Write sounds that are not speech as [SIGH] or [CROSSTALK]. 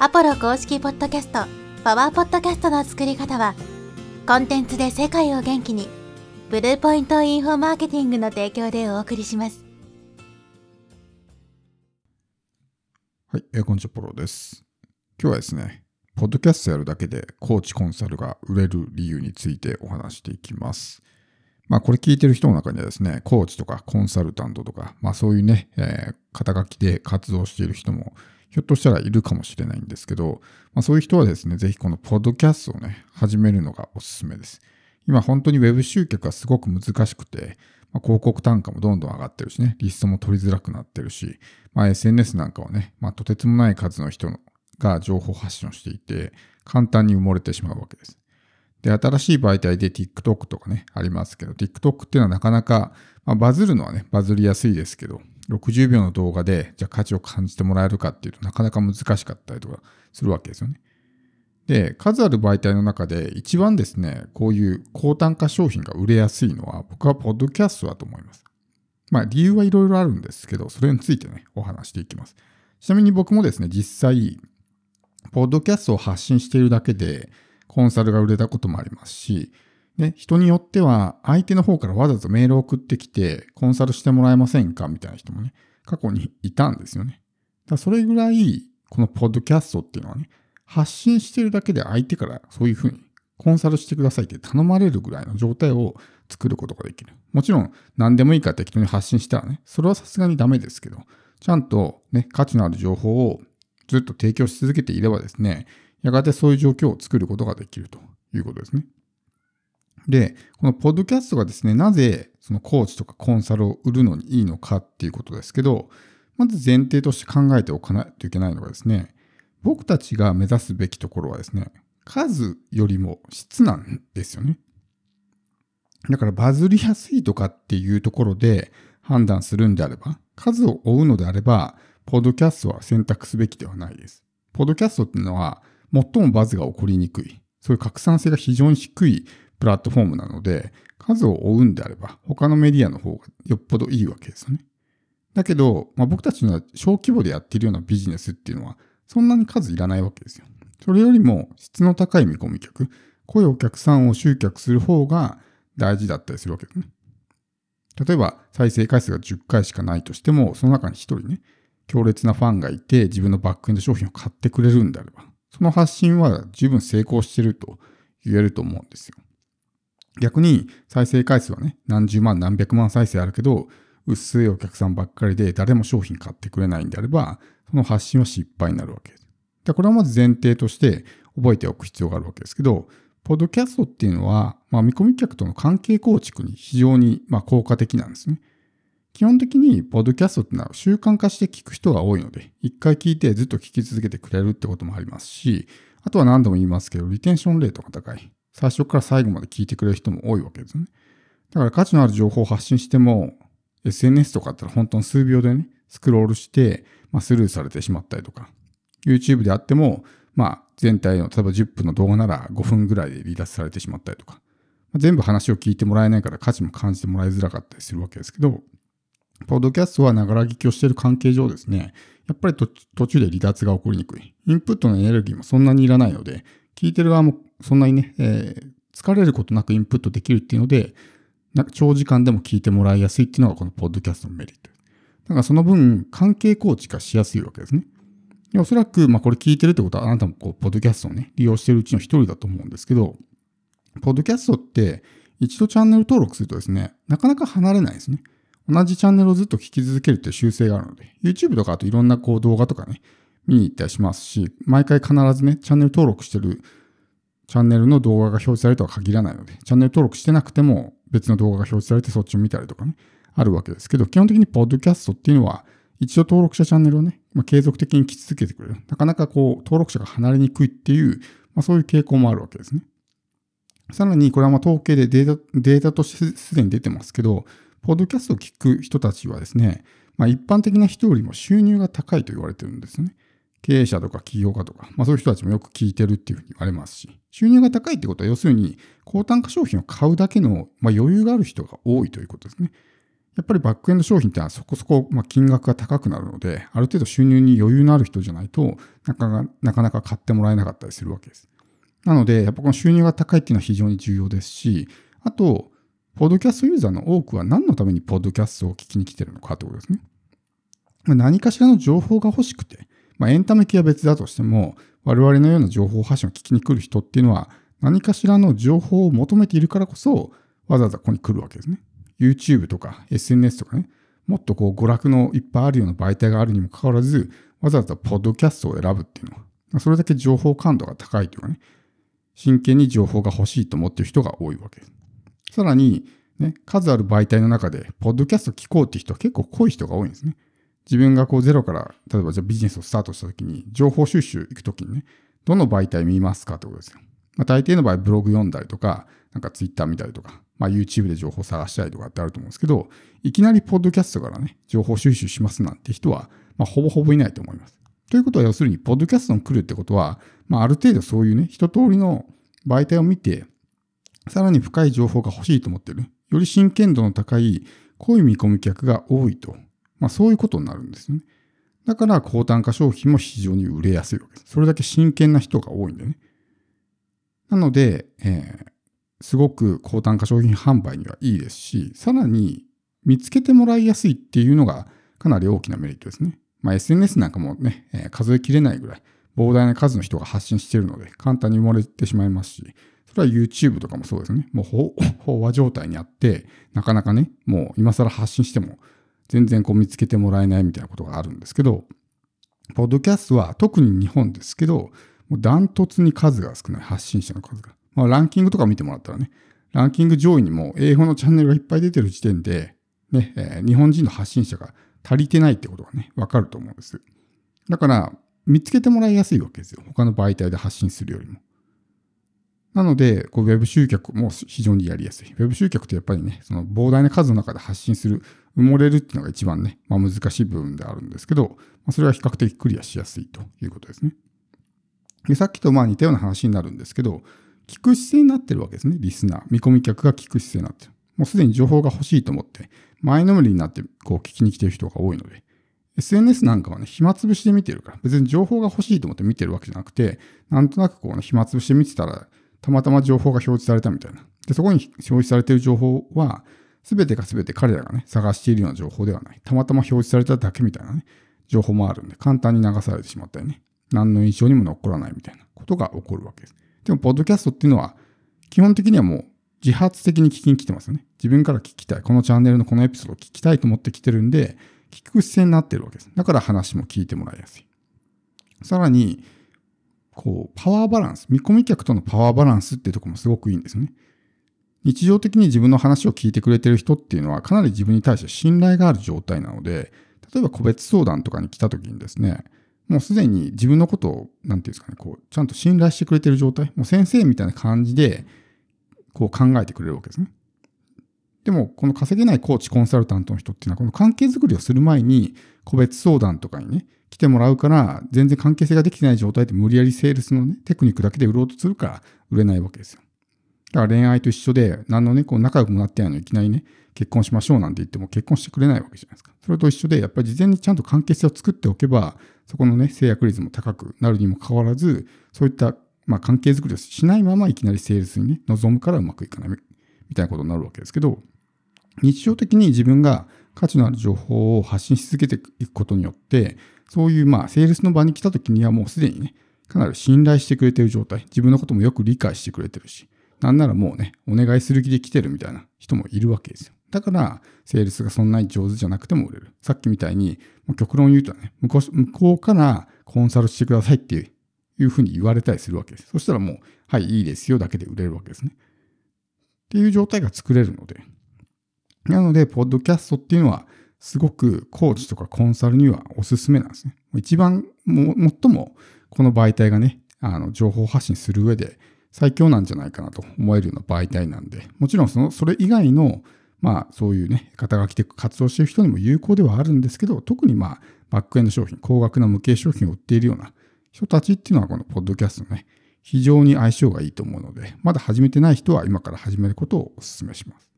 アポロ公式ポッドキャスト、パワーポッドキャストの作り方は、コンテンツで世界を元気に、ブルーポイントインフォマーケティングの提供でお送りします。はい、えー、こんにちは、ポロです。今日はですね、ポッドキャストやるだけでコーチコンサルが売れる理由についてお話していきます。まあこれ聞いてる人の中にはですね、コーチとかコンサルタントとか、まあそういうね、えー、肩書きで活動している人もひょっとしたらいるかもしれないんですけど、まあ、そういう人はですね、ぜひこのポッドキャストをね、始めるのがおすすめです。今本当に Web 集客がすごく難しくて、まあ、広告単価もどんどん上がってるしね、リストも取りづらくなってるし、まあ、SNS なんかはね、まあ、とてつもない数の人が情報発信をしていて、簡単に埋もれてしまうわけです。で、新しい媒体で TikTok とかね、ありますけど、TikTok っていうのはなかなか、まあ、バズるのはね、バズりやすいですけど、60秒の動画で、じゃあ価値を感じてもらえるかっていうとなかなか難しかったりとかするわけですよね。で、数ある媒体の中で一番ですね、こういう高単価商品が売れやすいのは僕はポッドキャストだと思います。まあ理由はいろいろあるんですけど、それについてね、お話していきます。ちなみに僕もですね、実際、ポッドキャストを発信しているだけでコンサルが売れたこともありますし、ね、人によっては相手の方からわざわざメールを送ってきてコンサルしてもらえませんか？みたいな人もね、過去にいたんですよね。だそれぐらい、このポッドキャストっていうのはね、発信してるだけで相手からそういうふうにコンサルしてくださいって頼まれるぐらいの状態を作ることができる。もちろん何でもいいから適当に発信したらね、それはさすがにダメですけど、ちゃんとね、価値のある情報をずっと提供し続けていればですね、やがてそういう状況を作ることができるということですね。で、このポッドキャストがですね、なぜそのコーチとかコンサルを売るのにいいのかっていうことですけど、まず前提として考えておかないといけないのがですね、僕たちが目指すべきところはですね、数よりも質なんですよね。だからバズりやすいとかっていうところで判断するんであれば、数を追うのであれば、ポッドキャストは選択すべきではないです。ポッドキャストっていうのは、最もバズが起こりにくい、そういう拡散性が非常に低いプラットフォームなので、数を追うんであれば、他のメディアの方がよっぽどいいわけですよね。だけど、まあ、僕たちの小規模でやってるようなビジネスっていうのは、そんなに数いらないわけですよ。それよりも質の高い見込み客、濃いお客さんを集客する方が大事だったりするわけですね。例えば、再生回数が10回しかないとしても、その中に1人ね、強烈なファンがいて、自分のバックエンド商品を買ってくれるんであれば、その発信は十分成功してると言えると思うんですよ。逆に再生回数はね、何十万何百万再生あるけど、薄いお客さんばっかりで誰も商品買ってくれないんであれば、その発信は失敗になるわけです。でこれはまず前提として覚えておく必要があるわけですけど、ポッドキャストっていうのは、まあ、見込み客との関係構築に非常にまあ効果的なんですね。基本的に、ポッドキャストってのは習慣化して聞く人が多いので、一回聞いてずっと聞き続けてくれるってこともありますし、あとは何度も言いますけど、リテンションレートが高い。最初から最後まで聞いてくれる人も多いわけですね。だから価値のある情報を発信しても、SNS とかだったら本当に数秒でね、スクロールして、まあ、スルーされてしまったりとか、YouTube であっても、まあ、全体の、例えば10分の動画なら5分ぐらいで離脱されてしまったりとか、まあ、全部話を聞いてもらえないから価値も感じてもらいづらかったりするわけですけど、ポッドキャストはながら聞きをしている関係上ですね、やっぱり途中で離脱が起こりにくい。インプットのエネルギーもそんなにいらないので、聞いてる側もそんなにね、えー、疲れることなくインプットできるっていうので、長時間でも聞いてもらいやすいっていうのがこのポッドキャストのメリット。だからその分、関係構築がしやすいわけですね。おそらく、まあこれ聞いてるってことは、あなたもこう、ポッドキャストをね、利用してるうちの一人だと思うんですけど、ポッドキャストって一度チャンネル登録するとですね、なかなか離れないですね。同じチャンネルをずっと聞き続けるっていう習性があるので、YouTube とかあといろんなこう動画とかね、見に行ったりしますし、毎回必ずね、チャンネル登録してるチャンネルの動画が表示されるとは限らないので、チャンネル登録してなくても別の動画が表示されてそっちを見たりとかね、あるわけですけど、基本的にポッドキャストっていうのは、一度登録したチャンネルをね、まあ、継続的に聞き続けてくれる。なかなかこう、登録者が離れにくいっていう、まあ、そういう傾向もあるわけですね。さらに、これはま統計でデータデータとしてすでに出てますけど、ポッドキャストを聞く人たちはですね、まあ、一般的な人よりも収入が高いと言われてるんですね。経営者とか起業家とか、まあそういう人たちもよく聞いてるっていうふうに言われますし、収入が高いってことは要するに高単価商品を買うだけの、まあ、余裕がある人が多いということですね。やっぱりバックエンド商品ってのはそこそこ、まあ、金額が高くなるので、ある程度収入に余裕のある人じゃないとなかなか、なかなか買ってもらえなかったりするわけです。なので、やっぱこの収入が高いっていうのは非常に重要ですし、あと、ポッドキャストユーザーの多くは何のためにポッドキャストを聞きに来てるのかということですね。ま、何かしらの情報が欲しくて、まあ、エンタメ系は別だとしても、我々のような情報発信を聞きに来る人っていうのは、何かしらの情報を求めているからこそ、わざわざここに来るわけですね。YouTube とか SNS とかね、もっとこう娯楽のいっぱいあるような媒体があるにもかかわらず、わざわざポッドキャストを選ぶっていうのは、それだけ情報感度が高いというかね、真剣に情報が欲しいと思っている人が多いわけです。さらに、ね、数ある媒体の中で、ポッドキャスト聞こうっていう人は結構濃い人が多いんですね。自分がこうゼロから、例えばじゃあビジネスをスタートしたときに、情報収集行くときにね、どの媒体見ますかってことですよ。まあ、大抵の場合ブログ読んだりとか、なんかツイッター見たりとか、まあ、YouTube で情報探したりとかってあると思うんですけど、いきなりポッドキャストからね、情報収集しますなんて人は、まあ、ほぼほぼいないと思います。ということは、要するに、ポッドキャストに来るってことは、まあ、ある程度そういうね、一通りの媒体を見て、さらに深い情報が欲しいと思ってる。より真剣度の高い濃い見込み客が多いと。まあそういうことになるんですよね。だから高単価商品も非常に売れやすいわけです。それだけ真剣な人が多いんでね。なので、えー、すごく高単価商品販売にはいいですし、さらに見つけてもらいやすいっていうのがかなり大きなメリットですね。まあ SNS なんかもね、えー、数えきれないぐらい膨大な数の人が発信しているので簡単に埋もれてしまいますし、それは YouTube とかもそうですね。もう [LAUGHS] 飽和状態にあって、なかなかね、もう今更発信しても全然こう見つけてもらえないみたいなことがあるんですけど、ポッドキャストは特に日本ですけど、もうダントツに数が少ない、発信者の数が。まあ、ランキングとか見てもらったらね、ランキング上位にも英語のチャンネルがいっぱい出てる時点で、ね、えー、日本人の発信者が足りてないってことがね、わかると思うんです。だから、見つけてもらいやすいわけですよ。他の媒体で発信するよりも。なので、こうウェブ集客も非常にやりやすい。ウェブ集客ってやっぱりね、その膨大な数の中で発信する、埋もれるっていうのが一番ね、まあ、難しい部分であるんですけど、まあ、それは比較的クリアしやすいということですね。でさっきとまあ似たような話になるんですけど、聞く姿勢になってるわけですね、リスナー。見込み客が聞く姿勢になってる。もうすでに情報が欲しいと思って、前のめりになってこう聞きに来てる人が多いので、SNS なんかはね、暇つぶしで見てるから、別に情報が欲しいと思って見てるわけじゃなくて、なんとなくこうね、暇つぶしで見てたら、たまたま情報が表示されたみたいな。で、そこに表示されている情報は、すべてがすべて彼らがね、探しているような情報ではない。たまたま表示されただけみたいなね、情報もあるんで、簡単に流されてしまったりね、何の印象にも残らないみたいなことが起こるわけです。でも、ポッドキャストっていうのは、基本的にはもう自発的に聞きに来てますよね。自分から聞きたい。このチャンネルのこのエピソードを聞きたいと思って来てるんで、聞く姿勢になってるわけです。だから話も聞いてもらいやすい。さらに、こう、パワーバランス、見込み客とのパワーバランスっていうとこもすごくいいんですよね。日常的に自分の話を聞いてくれてる人っていうのはかなり自分に対して信頼がある状態なので、例えば個別相談とかに来た時にですね、もうすでに自分のことを、なんていうんですかね、こう、ちゃんと信頼してくれてる状態、もう先生みたいな感じで、こう考えてくれるわけですね。でも、この稼げないコーチ、コンサルタントの人っていうのは、この関係づくりをする前に、個別相談とかにね、来てもらうから、全然関係性ができてない状態で無理やりセールスのね、テクニックだけで売ろうとするから売れないわけですよ。だから恋愛と一緒で、何のね、こう仲良くもなってないのにいきなりね、結婚しましょうなんて言っても結婚してくれないわけじゃないですか。それと一緒で、やっぱり事前にちゃんと関係性を作っておけば、そこのね、制約率も高くなるにもかかわらず、そういった、まあ、関係づくりをしないままいきなりセールスにね、臨むからうまくいかないみたいなことになるわけですけど、日常的に自分が価値のある情報を発信し続けていくことによって、そういうまあ、セールスの場に来た時にはもうすでにね、かなり信頼してくれてる状態、自分のこともよく理解してくれてるし、なんならもうね、お願いする気で来てるみたいな人もいるわけですよ。だから、セールスがそんなに上手じゃなくても売れる。さっきみたいに、極論言うとね、向こう向こうからコンサルしてくださいっていういうふうに言われたりするわけです。そしたらもう、はい、いいですよだけで売れるわけですね。っていう状態が作れるので。なので、ポッドキャストっていうのは、すごくコーチとかコンサルにはおすすめなんですね。一番も、最もこの媒体がね、あの、情報発信する上で最強なんじゃないかなと思えるような媒体なんで、もちろんその、それ以外の、まあそういうね、肩書きで活動している人にも有効ではあるんですけど、特にまあバックエンド商品、高額な無形商品を売っているような人たちっていうのはこのポッドキャストね、非常に相性がいいと思うので、まだ始めてない人は今から始めることをお勧めします。